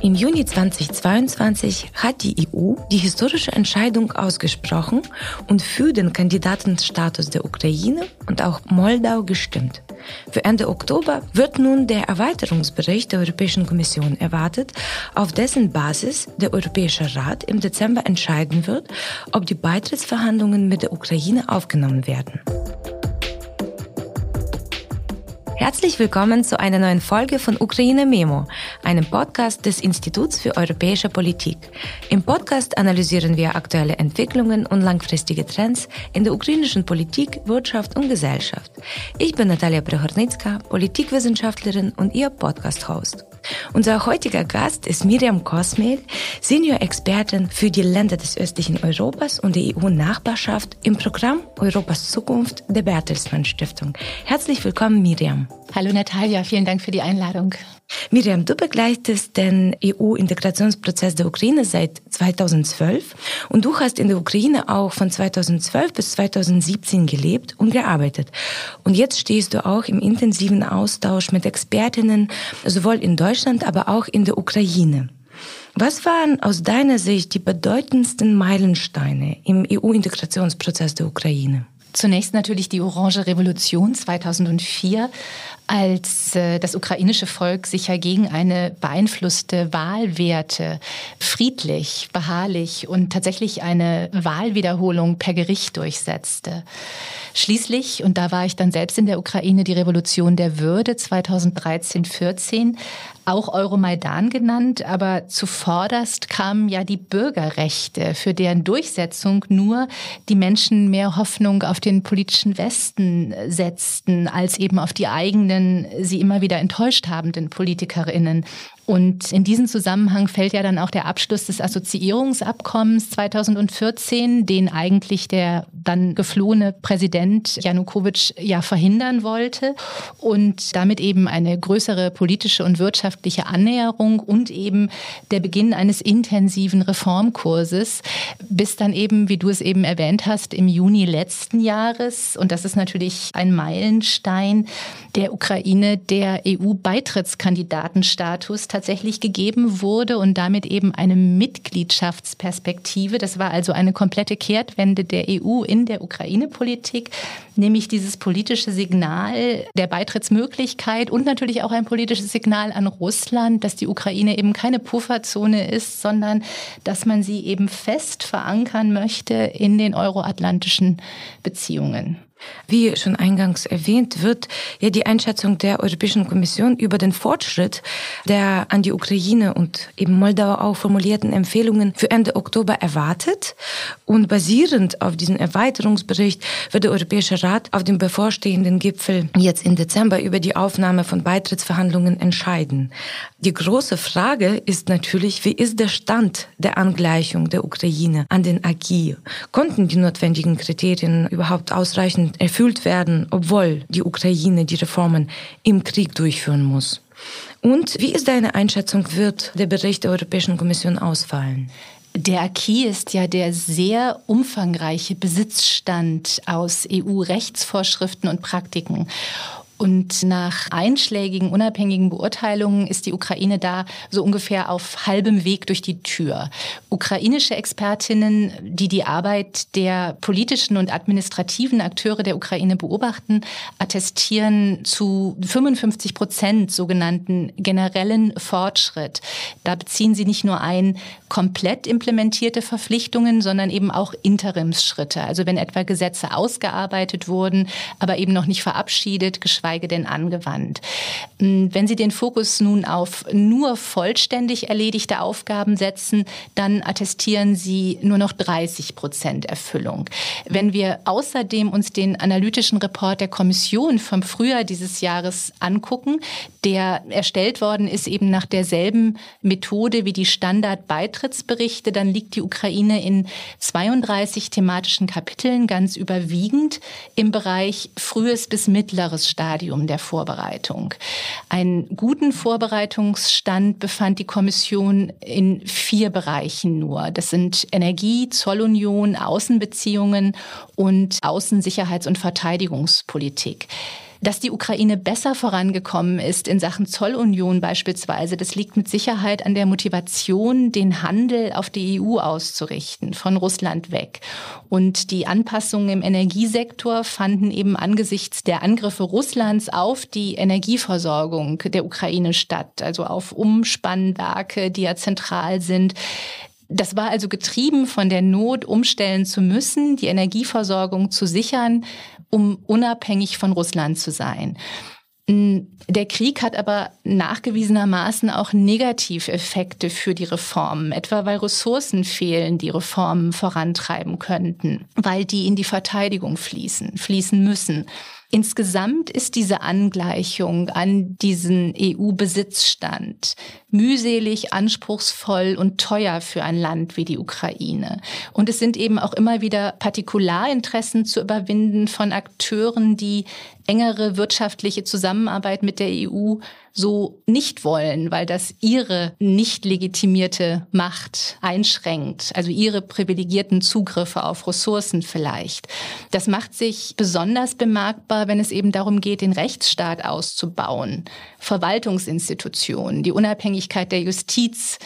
Im Juni 2022 hat die EU die historische Entscheidung ausgesprochen und für den Kandidatenstatus der Ukraine und auch Moldau gestimmt. Für Ende Oktober wird nun der Erweiterungsbericht der Europäischen Kommission erwartet, auf dessen Basis der Europäische Rat im Dezember entscheiden wird, ob die Beitrittsverhandlungen mit der Ukraine aufgenommen werden. Herzlich willkommen zu einer neuen Folge von Ukraine Memo, einem Podcast des Instituts für europäische Politik. Im Podcast analysieren wir aktuelle Entwicklungen und langfristige Trends in der ukrainischen Politik, Wirtschaft und Gesellschaft. Ich bin Natalia Prehornicka, Politikwissenschaftlerin und Ihr Podcast-Host. Unser heutiger Gast ist Miriam Kosmel, Senior-Expertin für die Länder des östlichen Europas und die EU-Nachbarschaft im Programm Europas Zukunft der Bertelsmann Stiftung. Herzlich willkommen, Miriam. Hallo Natalia, vielen Dank für die Einladung. Miriam, du begleitest den EU-Integrationsprozess der Ukraine seit 2012 und du hast in der Ukraine auch von 2012 bis 2017 gelebt und gearbeitet. Und jetzt stehst du auch im intensiven Austausch mit Expertinnen, sowohl in Deutschland, aber auch in der Ukraine. Was waren aus deiner Sicht die bedeutendsten Meilensteine im EU-Integrationsprozess der Ukraine? Zunächst natürlich die Orange Revolution 2004, als äh, das ukrainische Volk sich ja gegen eine beeinflusste Wahlwerte friedlich, beharrlich und tatsächlich eine Wahlwiederholung per Gericht durchsetzte. Schließlich, und da war ich dann selbst in der Ukraine, die Revolution der Würde 2013-14, auch Euromaidan genannt, aber zuvorderst kamen ja die Bürgerrechte, für deren Durchsetzung nur die Menschen mehr Hoffnung auf den politischen Westen setzten, als eben auf die eigenen, sie immer wieder enttäuscht habenden Politikerinnen. Und in diesen Zusammenhang fällt ja dann auch der Abschluss des Assoziierungsabkommens 2014, den eigentlich der dann geflohene Präsident Janukowitsch ja verhindern wollte und damit eben eine größere politische und wirtschaftliche Annäherung und eben der Beginn eines intensiven Reformkurses, bis dann eben, wie du es eben erwähnt hast, im Juni letzten Jahres, und das ist natürlich ein Meilenstein der Ukraine, der EU-Beitrittskandidatenstatus tatsächlich gegeben wurde und damit eben eine Mitgliedschaftsperspektive. Das war also eine komplette Kehrtwende der EU in der Ukraine-Politik, nämlich dieses politische Signal der Beitrittsmöglichkeit und natürlich auch ein politisches Signal an Russland, dass die Ukraine eben keine Pufferzone ist, sondern dass man sie eben fest verankern möchte in den euroatlantischen Beziehungen. Wie schon eingangs erwähnt, wird ja die Einschätzung der Europäischen Kommission über den Fortschritt der an die Ukraine und eben Moldau auch formulierten Empfehlungen für Ende Oktober erwartet. Und basierend auf diesem Erweiterungsbericht wird der Europäische Rat auf dem bevorstehenden Gipfel jetzt im Dezember über die Aufnahme von Beitrittsverhandlungen entscheiden. Die große Frage ist natürlich, wie ist der Stand der Angleichung der Ukraine an den AGI? Konnten die notwendigen Kriterien überhaupt ausreichend erfüllt werden, obwohl die Ukraine die Reformen im Krieg durchführen muss. Und wie ist deine Einschätzung, wird der Bericht der Europäischen Kommission ausfallen? Der Acquis ist ja der sehr umfangreiche Besitzstand aus EU-Rechtsvorschriften und Praktiken. Und nach einschlägigen, unabhängigen Beurteilungen ist die Ukraine da so ungefähr auf halbem Weg durch die Tür. Ukrainische Expertinnen, die die Arbeit der politischen und administrativen Akteure der Ukraine beobachten, attestieren zu 55 Prozent sogenannten generellen Fortschritt. Da beziehen sie nicht nur ein komplett implementierte Verpflichtungen, sondern eben auch Interimsschritte. Also wenn etwa Gesetze ausgearbeitet wurden, aber eben noch nicht verabschiedet, geschweige geschweige denn angewandt. Hm, wenn Sie den Fokus nun auf nur vollständig erledigte Aufgaben setzen, dann attestieren Sie nur noch 30 Prozent Erfüllung. Wenn wir außerdem uns den analytischen Report der Kommission vom Frühjahr dieses Jahres angucken, der erstellt worden ist eben nach derselben Methode wie die Standardbeitrittsberichte, dann liegt die Ukraine in 32 thematischen Kapiteln ganz überwiegend im Bereich frühes bis mittleres Stadium. Stadium der Vorbereitung. Einen guten Vorbereitungsstand befand die Kommission in vier Bereichen nur. Das sind Energie, Zollunion, Außenbeziehungen und Außensicherheits- und Verteidigungspolitik. Dass die Ukraine besser vorangekommen ist in Sachen Zollunion beispielsweise, das liegt mit Sicherheit an der Motivation, den Handel auf die EU auszurichten, von Russland weg. Und die Anpassungen im Energiesektor fanden eben angesichts der Angriffe Russlands auf die Energieversorgung der Ukraine statt, also auf Umspannwerke, die ja zentral sind. Das war also getrieben von der Not, umstellen zu müssen, die Energieversorgung zu sichern, um unabhängig von Russland zu sein. Der Krieg hat aber nachgewiesenermaßen auch Negativeffekte für die Reformen, etwa weil Ressourcen fehlen, die Reformen vorantreiben könnten, weil die in die Verteidigung fließen, fließen müssen. Insgesamt ist diese Angleichung an diesen EU-Besitzstand mühselig, anspruchsvoll und teuer für ein Land wie die Ukraine. Und es sind eben auch immer wieder Partikularinteressen zu überwinden von Akteuren, die engere wirtschaftliche Zusammenarbeit mit der EU so nicht wollen, weil das ihre nicht legitimierte Macht einschränkt, also ihre privilegierten Zugriffe auf Ressourcen vielleicht. Das macht sich besonders bemerkbar, wenn es eben darum geht, den Rechtsstaat auszubauen, Verwaltungsinstitutionen, die Unabhängigkeit der Justiz,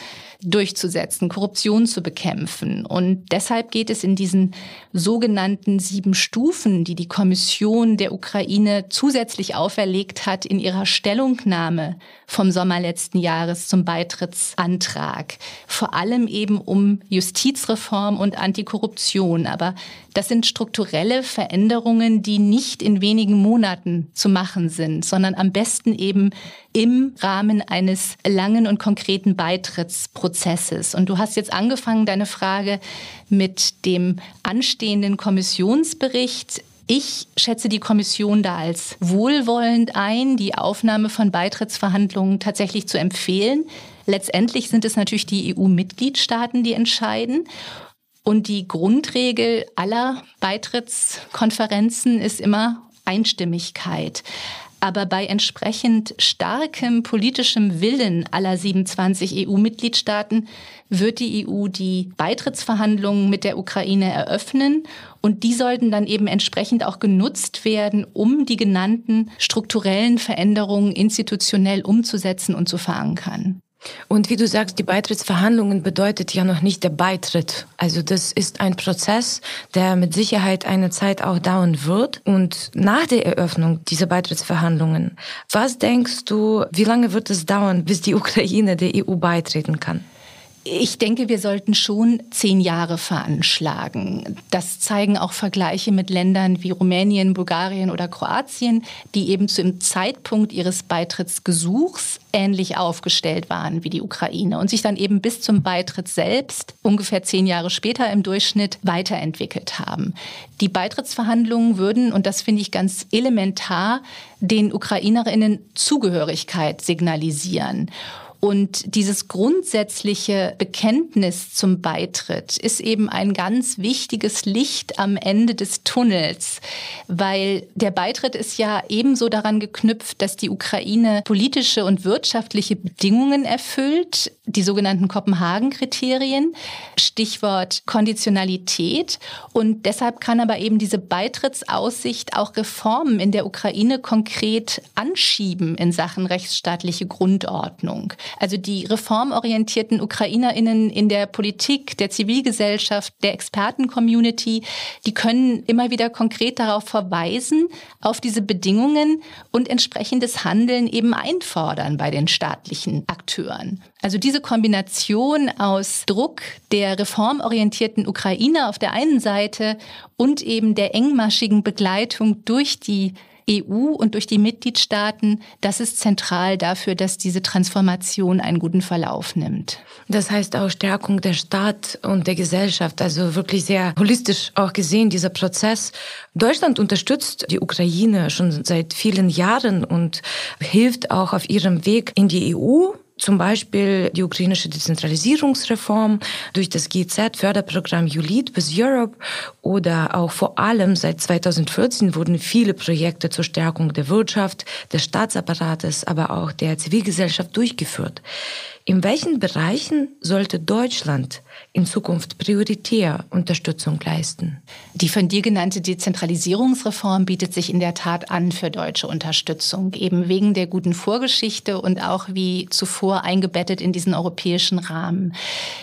durchzusetzen, Korruption zu bekämpfen. Und deshalb geht es in diesen sogenannten sieben Stufen, die die Kommission der Ukraine zusätzlich auferlegt hat in ihrer Stellungnahme vom Sommer letzten Jahres zum Beitrittsantrag. Vor allem eben um Justizreform und Antikorruption. Aber das sind strukturelle Veränderungen, die nicht in wenigen Monaten zu machen sind, sondern am besten eben im Rahmen eines langen und konkreten Beitrittsprozesses. Und du hast jetzt angefangen, deine Frage mit dem anstehenden Kommissionsbericht ich schätze die Kommission da als wohlwollend ein, die Aufnahme von Beitrittsverhandlungen tatsächlich zu empfehlen. Letztendlich sind es natürlich die EU-Mitgliedstaaten, die entscheiden. Und die Grundregel aller Beitrittskonferenzen ist immer Einstimmigkeit. Aber bei entsprechend starkem politischem Willen aller 27 EU-Mitgliedstaaten wird die EU die Beitrittsverhandlungen mit der Ukraine eröffnen. Und die sollten dann eben entsprechend auch genutzt werden, um die genannten strukturellen Veränderungen institutionell umzusetzen und zu verankern. Und wie du sagst, die Beitrittsverhandlungen bedeutet ja noch nicht der Beitritt. Also das ist ein Prozess, der mit Sicherheit eine Zeit auch dauern wird. Und nach der Eröffnung dieser Beitrittsverhandlungen, was denkst du, wie lange wird es dauern, bis die Ukraine der EU beitreten kann? Ich denke, wir sollten schon zehn Jahre veranschlagen. Das zeigen auch Vergleiche mit Ländern wie Rumänien, Bulgarien oder Kroatien, die eben zum Zeitpunkt ihres Beitrittsgesuchs ähnlich aufgestellt waren wie die Ukraine und sich dann eben bis zum Beitritt selbst ungefähr zehn Jahre später im Durchschnitt weiterentwickelt haben. Die Beitrittsverhandlungen würden, und das finde ich ganz elementar, den Ukrainerinnen Zugehörigkeit signalisieren. Und dieses grundsätzliche Bekenntnis zum Beitritt ist eben ein ganz wichtiges Licht am Ende des Tunnels, weil der Beitritt ist ja ebenso daran geknüpft, dass die Ukraine politische und wirtschaftliche Bedingungen erfüllt, die sogenannten Kopenhagen-Kriterien, Stichwort Konditionalität. Und deshalb kann aber eben diese Beitrittsaussicht auch Reformen in der Ukraine konkret anschieben in Sachen rechtsstaatliche Grundordnung. Also die reformorientierten Ukrainerinnen in der Politik, der Zivilgesellschaft, der Experten-Community, die können immer wieder konkret darauf verweisen, auf diese Bedingungen und entsprechendes Handeln eben einfordern bei den staatlichen Akteuren. Also diese Kombination aus Druck der reformorientierten Ukraine auf der einen Seite und eben der engmaschigen Begleitung durch die EU und durch die Mitgliedstaaten, das ist zentral dafür, dass diese Transformation einen guten Verlauf nimmt. Das heißt auch Stärkung der Staat und der Gesellschaft, also wirklich sehr holistisch auch gesehen, dieser Prozess. Deutschland unterstützt die Ukraine schon seit vielen Jahren und hilft auch auf ihrem Weg in die EU zum Beispiel die ukrainische Dezentralisierungsreform durch das GZ-Förderprogramm ULEAD bis Europe oder auch vor allem seit 2014 wurden viele Projekte zur Stärkung der Wirtschaft, des Staatsapparates, aber auch der Zivilgesellschaft durchgeführt. In welchen Bereichen sollte Deutschland in Zukunft prioritär Unterstützung leisten? Die von dir genannte Dezentralisierungsreform bietet sich in der Tat an für deutsche Unterstützung, eben wegen der guten Vorgeschichte und auch wie zuvor eingebettet in diesen europäischen Rahmen.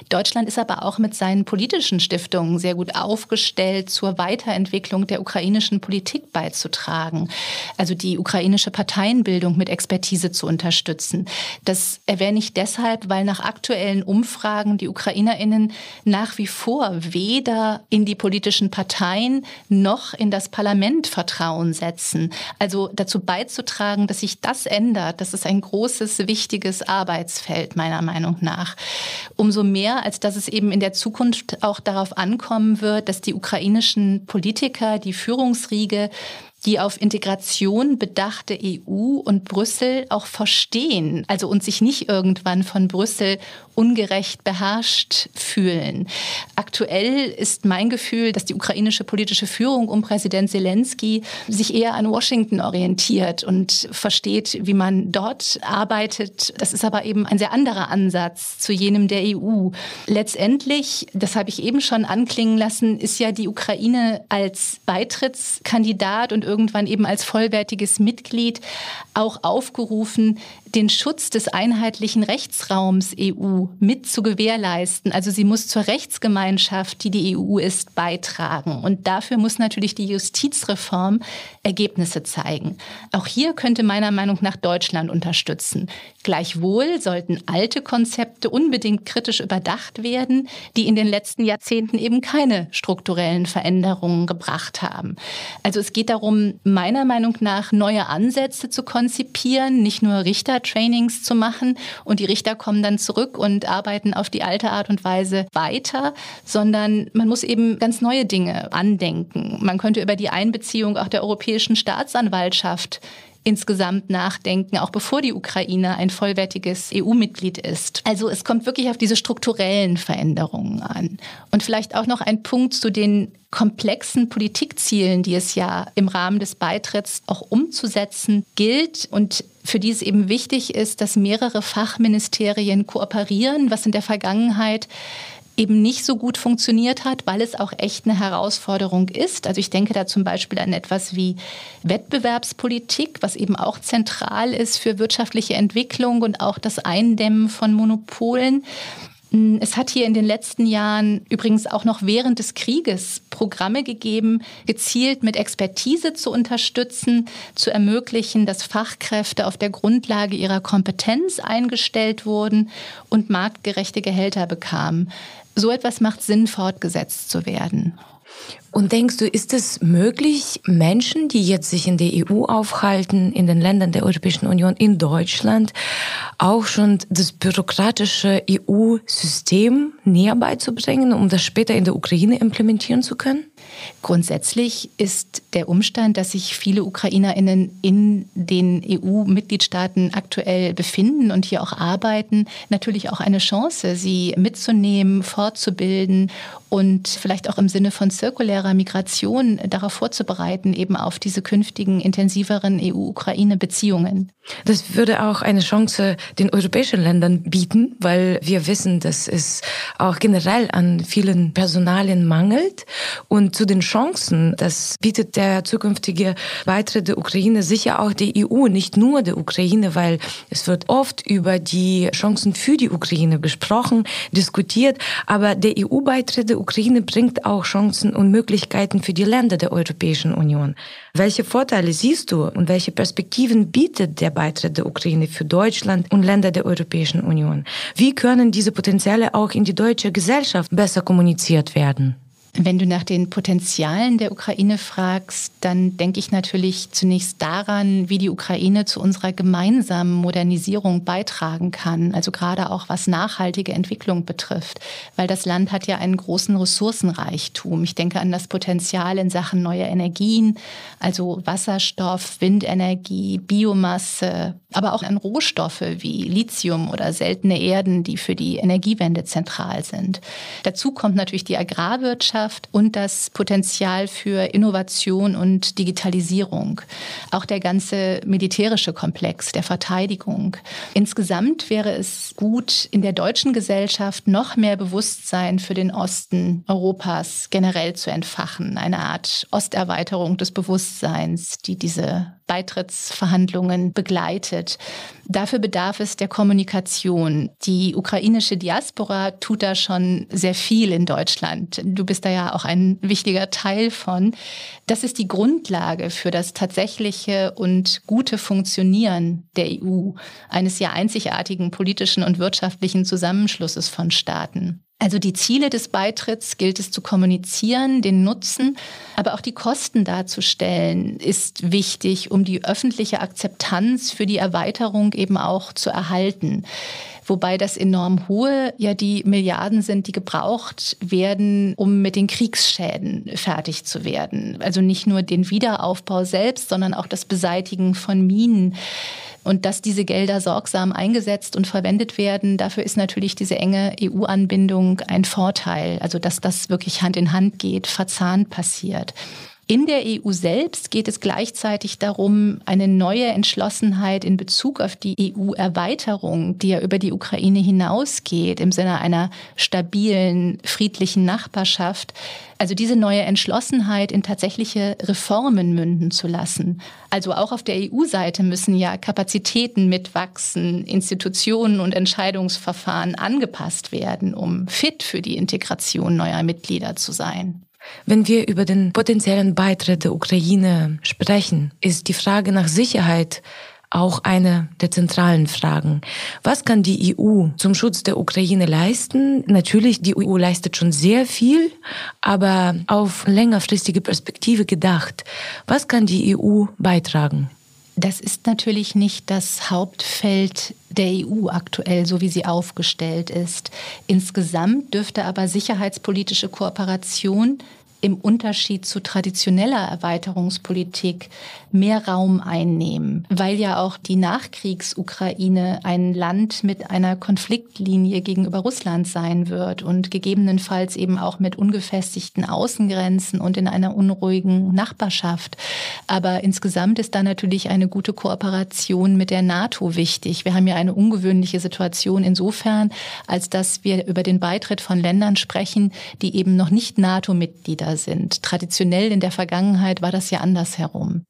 Deutschland ist aber auch mit seinen politischen Stiftungen sehr gut aufgestellt, zur Weiterentwicklung der ukrainischen Politik beizutragen, also die ukrainische Parteienbildung mit Expertise zu unterstützen. Das erwähne ich deshalb, deshalb, weil nach aktuellen Umfragen die Ukrainerinnen nach wie vor weder in die politischen Parteien noch in das Parlament Vertrauen setzen. Also dazu beizutragen, dass sich das ändert, das ist ein großes, wichtiges Arbeitsfeld meiner Meinung nach. Umso mehr, als dass es eben in der Zukunft auch darauf ankommen wird, dass die ukrainischen Politiker, die Führungsriege die auf Integration bedachte EU und Brüssel auch verstehen, also und sich nicht irgendwann von Brüssel ungerecht beherrscht fühlen. Aktuell ist mein Gefühl, dass die ukrainische politische Führung um Präsident Zelensky sich eher an Washington orientiert und versteht, wie man dort arbeitet. Das ist aber eben ein sehr anderer Ansatz zu jenem der EU. Letztendlich, das habe ich eben schon anklingen lassen, ist ja die Ukraine als Beitrittskandidat und irgendwann eben als vollwertiges Mitglied auch aufgerufen, den Schutz des einheitlichen Rechtsraums EU mit zu gewährleisten. Also sie muss zur Rechtsgemeinschaft, die die EU ist, beitragen. Und dafür muss natürlich die Justizreform Ergebnisse zeigen. Auch hier könnte meiner Meinung nach Deutschland unterstützen. Gleichwohl sollten alte Konzepte unbedingt kritisch überdacht werden, die in den letzten Jahrzehnten eben keine strukturellen Veränderungen gebracht haben. Also es geht darum, meiner Meinung nach neue Ansätze zu konzipieren, nicht nur Richtertrainings zu machen und die Richter kommen dann zurück und arbeiten auf die alte Art und Weise weiter, sondern man muss eben ganz neue Dinge andenken. Man könnte über die Einbeziehung auch der Europäischen Staatsanwaltschaft insgesamt nachdenken, auch bevor die Ukraine ein vollwertiges EU-Mitglied ist. Also es kommt wirklich auf diese strukturellen Veränderungen an. Und vielleicht auch noch ein Punkt zu den komplexen Politikzielen, die es ja im Rahmen des Beitritts auch umzusetzen gilt und für die es eben wichtig ist, dass mehrere Fachministerien kooperieren, was in der Vergangenheit eben nicht so gut funktioniert hat, weil es auch echt eine Herausforderung ist. Also ich denke da zum Beispiel an etwas wie Wettbewerbspolitik, was eben auch zentral ist für wirtschaftliche Entwicklung und auch das Eindämmen von Monopolen. Es hat hier in den letzten Jahren übrigens auch noch während des Krieges Programme gegeben, gezielt mit Expertise zu unterstützen, zu ermöglichen, dass Fachkräfte auf der Grundlage ihrer Kompetenz eingestellt wurden und marktgerechte Gehälter bekamen. So etwas macht Sinn, fortgesetzt zu werden. Und denkst du, ist es möglich, Menschen, die jetzt sich in der EU aufhalten, in den Ländern der Europäischen Union, in Deutschland, auch schon das bürokratische EU-System näher beizubringen, um das später in der Ukraine implementieren zu können? Grundsätzlich ist der Umstand, dass sich viele Ukrainerinnen in den EU-Mitgliedstaaten aktuell befinden und hier auch arbeiten, natürlich auch eine Chance, sie mitzunehmen, fortzubilden und vielleicht auch im Sinne von zirkulärer Migration darauf vorzubereiten, eben auf diese künftigen intensiveren EU-Ukraine-Beziehungen. Das würde auch eine Chance den europäischen Ländern bieten, weil wir wissen, dass es auch generell an vielen Personalien mangelt. Und zu den Chancen, das bietet der zukünftige Beitritt der Ukraine sicher auch der EU, nicht nur der Ukraine, weil es wird oft über die Chancen für die Ukraine besprochen, diskutiert. Aber der EU-Beitritt der Ukraine bringt auch Chancen und Möglichkeiten für die Länder der Europäischen Union. Welche Vorteile siehst du und welche Perspektiven bietet der Beitritt der Ukraine für Deutschland und Länder der Europäischen Union? Wie können diese Potenziale auch in die deutsche Gesellschaft besser kommuniziert werden? Wenn du nach den Potenzialen der Ukraine fragst, dann denke ich natürlich zunächst daran, wie die Ukraine zu unserer gemeinsamen Modernisierung beitragen kann, also gerade auch was nachhaltige Entwicklung betrifft, weil das Land hat ja einen großen Ressourcenreichtum. Ich denke an das Potenzial in Sachen neuer Energien, also Wasserstoff, Windenergie, Biomasse, aber auch an Rohstoffe wie Lithium oder seltene Erden, die für die Energiewende zentral sind. Dazu kommt natürlich die Agrarwirtschaft und das Potenzial für Innovation und Digitalisierung. Auch der ganze militärische Komplex der Verteidigung. Insgesamt wäre es gut, in der deutschen Gesellschaft noch mehr Bewusstsein für den Osten Europas generell zu entfachen. Eine Art Osterweiterung des Bewusstseins, die diese Beitrittsverhandlungen begleitet. Dafür bedarf es der Kommunikation. Die ukrainische Diaspora tut da schon sehr viel in Deutschland. Du bist da ja auch ein wichtiger Teil von. Das ist die Grundlage für das tatsächliche und gute Funktionieren der EU, eines ja einzigartigen politischen und wirtschaftlichen Zusammenschlusses von Staaten. Also die Ziele des Beitritts gilt es zu kommunizieren, den Nutzen, aber auch die Kosten darzustellen, ist wichtig, um die öffentliche Akzeptanz für die Erweiterung eben auch zu erhalten. Wobei das enorm hohe ja die Milliarden sind, die gebraucht werden, um mit den Kriegsschäden fertig zu werden. Also nicht nur den Wiederaufbau selbst, sondern auch das Beseitigen von Minen. Und dass diese Gelder sorgsam eingesetzt und verwendet werden, dafür ist natürlich diese enge EU-Anbindung ein Vorteil. Also dass das wirklich Hand in Hand geht, verzahnt passiert. In der EU selbst geht es gleichzeitig darum, eine neue Entschlossenheit in Bezug auf die EU-Erweiterung, die ja über die Ukraine hinausgeht, im Sinne einer stabilen, friedlichen Nachbarschaft, also diese neue Entschlossenheit in tatsächliche Reformen münden zu lassen. Also auch auf der EU-Seite müssen ja Kapazitäten mitwachsen, Institutionen und Entscheidungsverfahren angepasst werden, um fit für die Integration neuer Mitglieder zu sein. Wenn wir über den potenziellen Beitritt der Ukraine sprechen, ist die Frage nach Sicherheit auch eine der zentralen Fragen. Was kann die EU zum Schutz der Ukraine leisten? Natürlich, die EU leistet schon sehr viel, aber auf längerfristige Perspektive gedacht. Was kann die EU beitragen? Das ist natürlich nicht das Hauptfeld der EU aktuell, so wie sie aufgestellt ist. Insgesamt dürfte aber sicherheitspolitische Kooperation im Unterschied zu traditioneller Erweiterungspolitik mehr Raum einnehmen, weil ja auch die Nachkriegsukraine ein Land mit einer Konfliktlinie gegenüber Russland sein wird und gegebenenfalls eben auch mit ungefestigten Außengrenzen und in einer unruhigen Nachbarschaft. Aber insgesamt ist da natürlich eine gute Kooperation mit der NATO wichtig. Wir haben ja eine ungewöhnliche Situation insofern, als dass wir über den Beitritt von Ländern sprechen, die eben noch nicht NATO-Mitglieder sind. Traditionell in der Vergangenheit war das ja andersherum.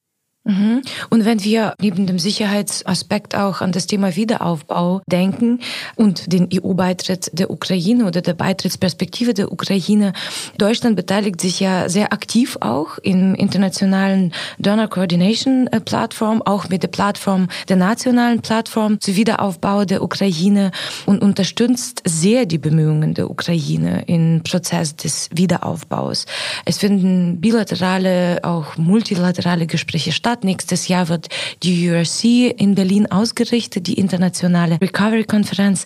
Mhm. Und wenn wir neben dem Sicherheitsaspekt auch an das Thema Wiederaufbau denken und den EU-Beitritt der Ukraine oder der Beitrittsperspektive der Ukraine, Deutschland beteiligt sich ja sehr aktiv auch im internationalen Donor Coordination äh, Plattform, auch mit der Plattform der nationalen Plattform zu Wiederaufbau der Ukraine und unterstützt sehr die Bemühungen der Ukraine im Prozess des Wiederaufbaus. Es finden bilaterale, auch multilaterale Gespräche statt statt. Nächstes Jahr wird die URC in Berlin ausgerichtet, die internationale Recovery-Konferenz.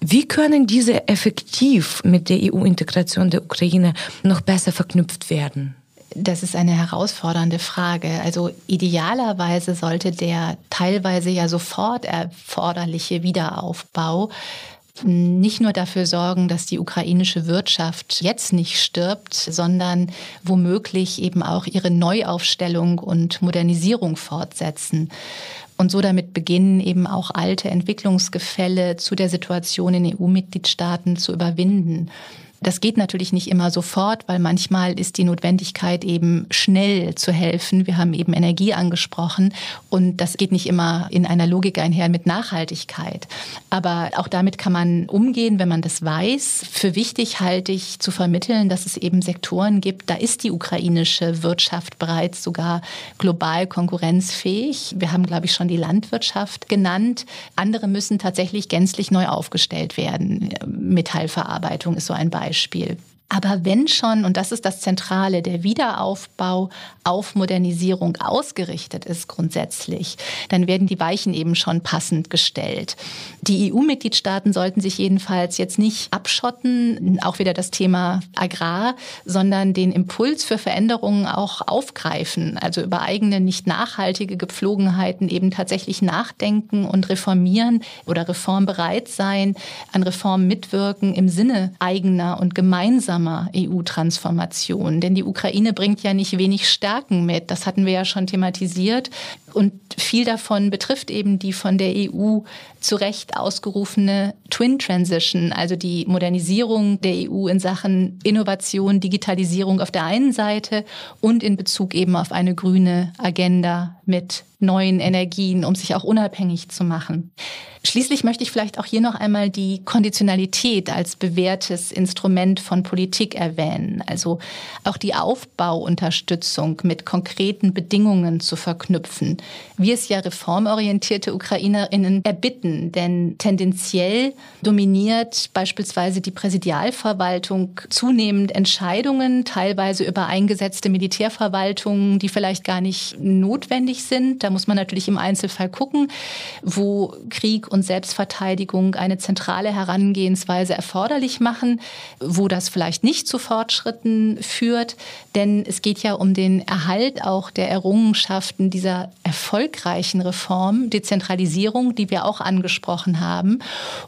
Wie können diese effektiv mit der EU-Integration der Ukraine noch besser verknüpft werden? Das ist eine herausfordernde Frage. Also idealerweise sollte der teilweise ja sofort erforderliche Wiederaufbau nicht nur dafür sorgen, dass die ukrainische Wirtschaft jetzt nicht stirbt, sondern womöglich eben auch ihre Neuaufstellung und Modernisierung fortsetzen und so damit beginnen, eben auch alte Entwicklungsgefälle zu der Situation in EU-Mitgliedstaaten zu überwinden. Das geht natürlich nicht immer sofort, weil manchmal ist die Notwendigkeit eben schnell zu helfen. Wir haben eben Energie angesprochen und das geht nicht immer in einer Logik einher mit Nachhaltigkeit. Aber auch damit kann man umgehen, wenn man das weiß. Für wichtig halte ich zu vermitteln, dass es eben Sektoren gibt, da ist die ukrainische Wirtschaft bereits sogar global konkurrenzfähig. Wir haben, glaube ich, schon die Landwirtschaft genannt. Andere müssen tatsächlich gänzlich neu aufgestellt werden. Metallverarbeitung ist so ein Beispiel. Beispiel. Aber wenn schon, und das ist das Zentrale, der Wiederaufbau auf Modernisierung ausgerichtet ist grundsätzlich, dann werden die Weichen eben schon passend gestellt. Die EU-Mitgliedstaaten sollten sich jedenfalls jetzt nicht abschotten, auch wieder das Thema Agrar, sondern den Impuls für Veränderungen auch aufgreifen, also über eigene nicht nachhaltige Gepflogenheiten eben tatsächlich nachdenken und reformieren oder reformbereit sein, an Reformen mitwirken im Sinne eigener und gemeinsamer gemeinsamer EU-Transformation. Denn die Ukraine bringt ja nicht wenig Stärken mit. Das hatten wir ja schon thematisiert. Und viel davon betrifft eben die von der EU zu Recht ausgerufene Twin Transition, also die Modernisierung der EU in Sachen Innovation, Digitalisierung auf der einen Seite und in Bezug eben auf eine grüne Agenda mit neuen Energien, um sich auch unabhängig zu machen. Schließlich möchte ich vielleicht auch hier noch einmal die Konditionalität als bewährtes Instrument von Politik erwähnen. Also auch die Aufbauunterstützung mit konkreten Bedingungen zu verknüpfen, wie es ja reformorientierte Ukrainerinnen erbitten. Denn tendenziell dominiert beispielsweise die Präsidialverwaltung zunehmend Entscheidungen, teilweise über eingesetzte Militärverwaltungen, die vielleicht gar nicht notwendig sind. Da muss man natürlich im Einzelfall gucken, wo Krieg und Selbstverteidigung eine zentrale Herangehensweise erforderlich machen, wo das vielleicht nicht zu Fortschritten führt. Denn es geht ja um den Erhalt auch der Errungenschaften dieser erfolgreichen Reform, Dezentralisierung, die wir auch angesprochen haben.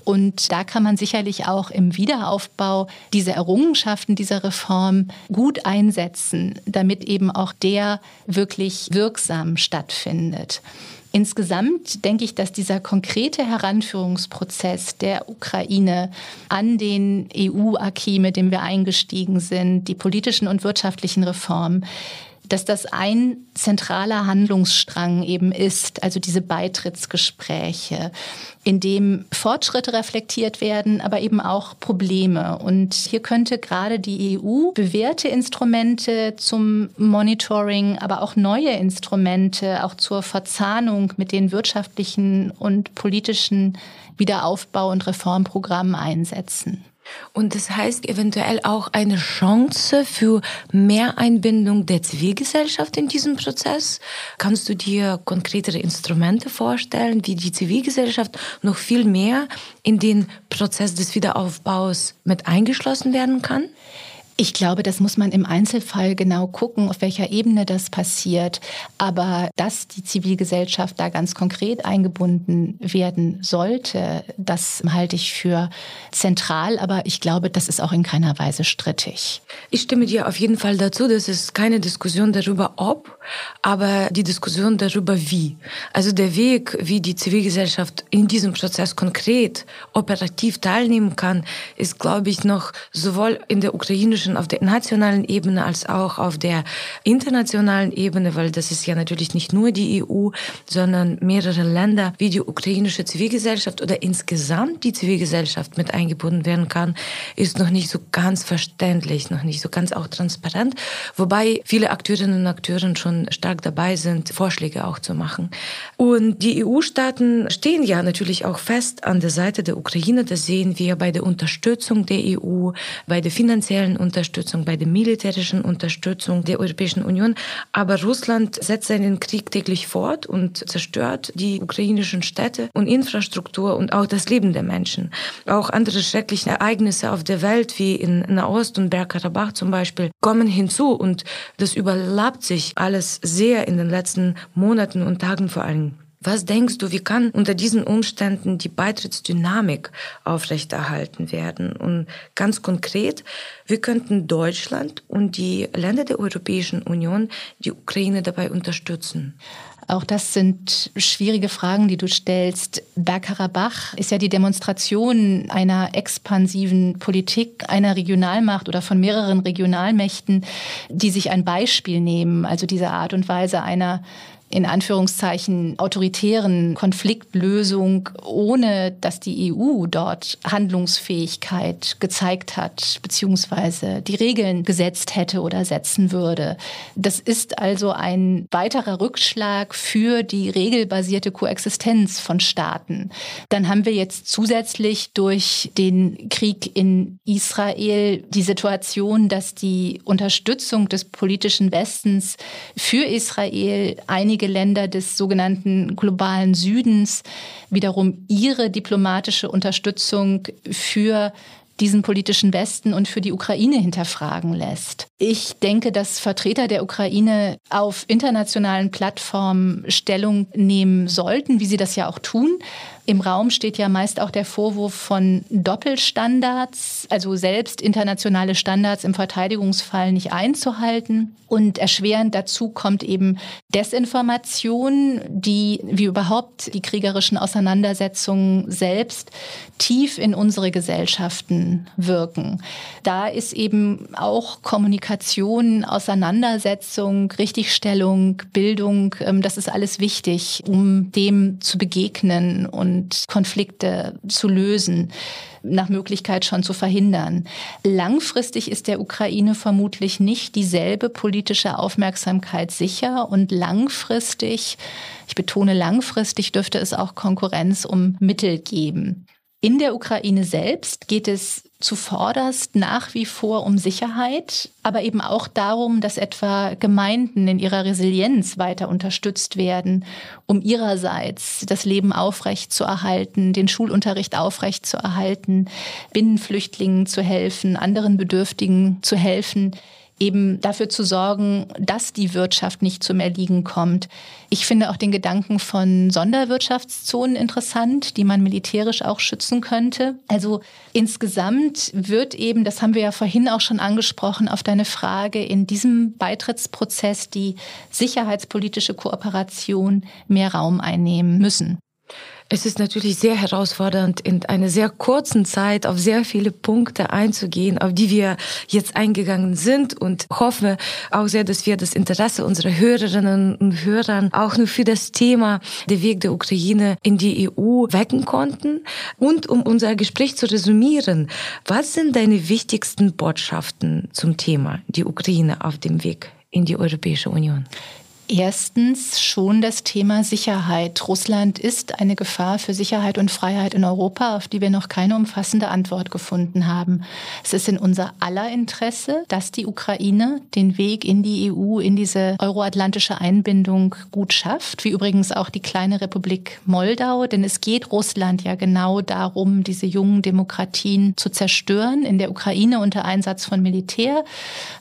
Und da kann man sicherlich auch im Wiederaufbau diese Errungenschaften dieser Reform gut einsetzen, damit eben auch der wirklich wirksam stattfindet. Insgesamt denke ich, dass dieser konkrete Heranführungsprozess der Ukraine an den EU-Acquis, mit dem wir eingestiegen sind, die politischen und wirtschaftlichen Reformen, dass das ein zentraler Handlungsstrang eben ist, also diese Beitrittsgespräche, in dem Fortschritte reflektiert werden, aber eben auch Probleme. Und hier könnte gerade die EU bewährte Instrumente zum Monitoring, aber auch neue Instrumente, auch zur Verzahnung mit den wirtschaftlichen und politischen Wiederaufbau- und Reformprogrammen einsetzen. Und das heißt eventuell auch eine Chance für mehr Einbindung der Zivilgesellschaft in diesem Prozess. Kannst du dir konkretere Instrumente vorstellen, wie die Zivilgesellschaft noch viel mehr in den Prozess des Wiederaufbaus mit eingeschlossen werden kann? Ich glaube, das muss man im Einzelfall genau gucken, auf welcher Ebene das passiert. Aber dass die Zivilgesellschaft da ganz konkret eingebunden werden sollte, das halte ich für zentral. Aber ich glaube, das ist auch in keiner Weise strittig. Ich stimme dir auf jeden Fall dazu. Das ist keine Diskussion darüber, ob, aber die Diskussion darüber, wie. Also der Weg, wie die Zivilgesellschaft in diesem Prozess konkret operativ teilnehmen kann, ist, glaube ich, noch sowohl in der ukrainischen zwischen auf der nationalen Ebene als auch auf der internationalen Ebene, weil das ist ja natürlich nicht nur die EU, sondern mehrere Länder, wie die ukrainische Zivilgesellschaft oder insgesamt die Zivilgesellschaft mit eingebunden werden kann, ist noch nicht so ganz verständlich, noch nicht so ganz auch transparent, wobei viele Akteurinnen und Akteure schon stark dabei sind, Vorschläge auch zu machen. Und die EU-Staaten stehen ja natürlich auch fest an der Seite der Ukraine. Das sehen wir bei der Unterstützung der EU, bei der finanziellen Unterstützung Unterstützung, bei der militärischen Unterstützung der Europäischen Union. Aber Russland setzt seinen Krieg täglich fort und zerstört die ukrainischen Städte und Infrastruktur und auch das Leben der Menschen. Auch andere schreckliche Ereignisse auf der Welt, wie in Nahost und Bergkarabach zum Beispiel, kommen hinzu und das überlappt sich alles sehr in den letzten Monaten und Tagen vor allem. Was denkst du, wie kann unter diesen Umständen die Beitrittsdynamik aufrechterhalten werden? Und ganz konkret, wie könnten Deutschland und die Länder der Europäischen Union die Ukraine dabei unterstützen? Auch das sind schwierige Fragen, die du stellst. Bergkarabach ist ja die Demonstration einer expansiven Politik einer Regionalmacht oder von mehreren Regionalmächten, die sich ein Beispiel nehmen, also diese Art und Weise einer in Anführungszeichen autoritären Konfliktlösung, ohne dass die EU dort Handlungsfähigkeit gezeigt hat, beziehungsweise die Regeln gesetzt hätte oder setzen würde. Das ist also ein weiterer Rückschlag für die regelbasierte Koexistenz von Staaten. Dann haben wir jetzt zusätzlich durch den Krieg in Israel die Situation, dass die Unterstützung des politischen Westens für Israel einige Länder des sogenannten globalen Südens wiederum ihre diplomatische Unterstützung für diesen politischen Westen und für die Ukraine hinterfragen lässt. Ich denke, dass Vertreter der Ukraine auf internationalen Plattformen Stellung nehmen sollten, wie sie das ja auch tun. Im Raum steht ja meist auch der Vorwurf von Doppelstandards, also selbst internationale Standards im Verteidigungsfall nicht einzuhalten. Und erschwerend dazu kommt eben Desinformation, die wie überhaupt die kriegerischen Auseinandersetzungen selbst tief in unsere Gesellschaften wirken. Da ist eben auch Kommunikation, Auseinandersetzung, Richtigstellung, Bildung, ähm, das ist alles wichtig, um dem zu begegnen und und Konflikte zu lösen, nach Möglichkeit schon zu verhindern. Langfristig ist der Ukraine vermutlich nicht dieselbe politische Aufmerksamkeit sicher und langfristig, ich betone langfristig, dürfte es auch Konkurrenz um Mittel geben. In der Ukraine selbst geht es zuvorderst nach wie vor um Sicherheit, aber eben auch darum, dass etwa Gemeinden in ihrer Resilienz weiter unterstützt werden, um ihrerseits das Leben aufrecht zu erhalten, den Schulunterricht aufrecht zu erhalten, Binnenflüchtlingen zu helfen, anderen Bedürftigen zu helfen eben dafür zu sorgen, dass die Wirtschaft nicht zum Erliegen kommt. Ich finde auch den Gedanken von Sonderwirtschaftszonen interessant, die man militärisch auch schützen könnte. Also insgesamt wird eben, das haben wir ja vorhin auch schon angesprochen, auf deine Frage, in diesem Beitrittsprozess die sicherheitspolitische Kooperation mehr Raum einnehmen müssen. Es ist natürlich sehr herausfordernd, in einer sehr kurzen Zeit auf sehr viele Punkte einzugehen, auf die wir jetzt eingegangen sind und hoffe auch sehr, dass wir das Interesse unserer Hörerinnen und Hörer auch nur für das Thema der Weg der Ukraine in die EU wecken konnten. Und um unser Gespräch zu resümieren, was sind deine wichtigsten Botschaften zum Thema die Ukraine auf dem Weg in die Europäische Union? Erstens schon das Thema Sicherheit. Russland ist eine Gefahr für Sicherheit und Freiheit in Europa, auf die wir noch keine umfassende Antwort gefunden haben. Es ist in unser aller Interesse, dass die Ukraine den Weg in die EU, in diese euroatlantische Einbindung gut schafft, wie übrigens auch die kleine Republik Moldau, denn es geht Russland ja genau darum, diese jungen Demokratien zu zerstören, in der Ukraine unter Einsatz von Militär,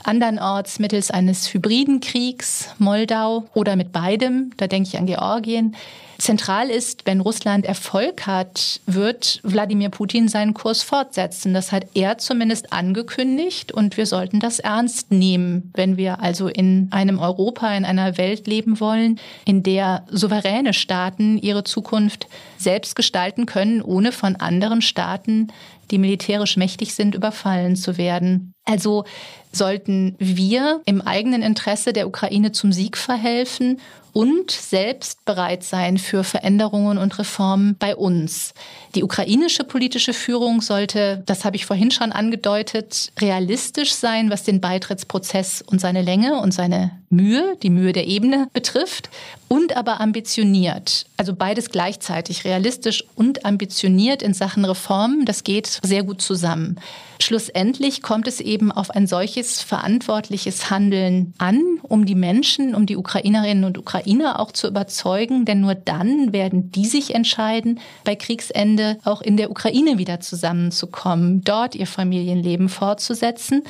andernorts mittels eines hybriden Kriegs, Moldau oder mit beidem, da denke ich an Georgien. Zentral ist, wenn Russland Erfolg hat, wird Wladimir Putin seinen Kurs fortsetzen. Das hat er zumindest angekündigt und wir sollten das ernst nehmen, wenn wir also in einem Europa, in einer Welt leben wollen, in der souveräne Staaten ihre Zukunft selbst gestalten können, ohne von anderen Staaten die militärisch mächtig sind, überfallen zu werden. Also sollten wir im eigenen Interesse der Ukraine zum Sieg verhelfen und selbst bereit sein für Veränderungen und Reformen bei uns. Die ukrainische politische Führung sollte, das habe ich vorhin schon angedeutet, realistisch sein, was den Beitrittsprozess und seine Länge und seine Mühe, die Mühe der Ebene betrifft, und aber ambitioniert. Also beides gleichzeitig, realistisch und ambitioniert in Sachen Reformen, das geht sehr gut zusammen. Schlussendlich kommt es eben auf ein solches verantwortliches Handeln an, um die Menschen, um die Ukrainerinnen und Ukrainer auch zu überzeugen, denn nur dann werden die sich entscheiden, bei Kriegsende auch in der Ukraine wieder zusammenzukommen, dort ihr Familienleben fortzusetzen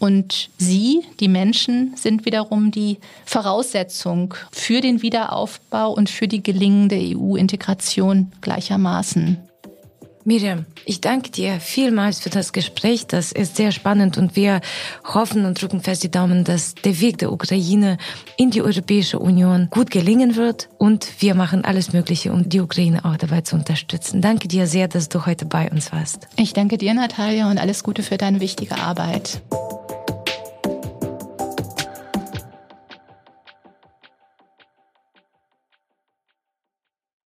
und Sie, die Menschen, sind wiederum die Voraussetzung für den Wiederaufbau und für die gelingende EU-Integration gleichermaßen. Miriam, ich danke dir vielmals für das Gespräch. Das ist sehr spannend und wir hoffen und drücken fest die Daumen, dass der Weg der Ukraine in die Europäische Union gut gelingen wird und wir machen alles Mögliche, um die Ukraine auch dabei zu unterstützen. Danke dir sehr, dass du heute bei uns warst. Ich danke dir, Natalia, und alles Gute für deine wichtige Arbeit.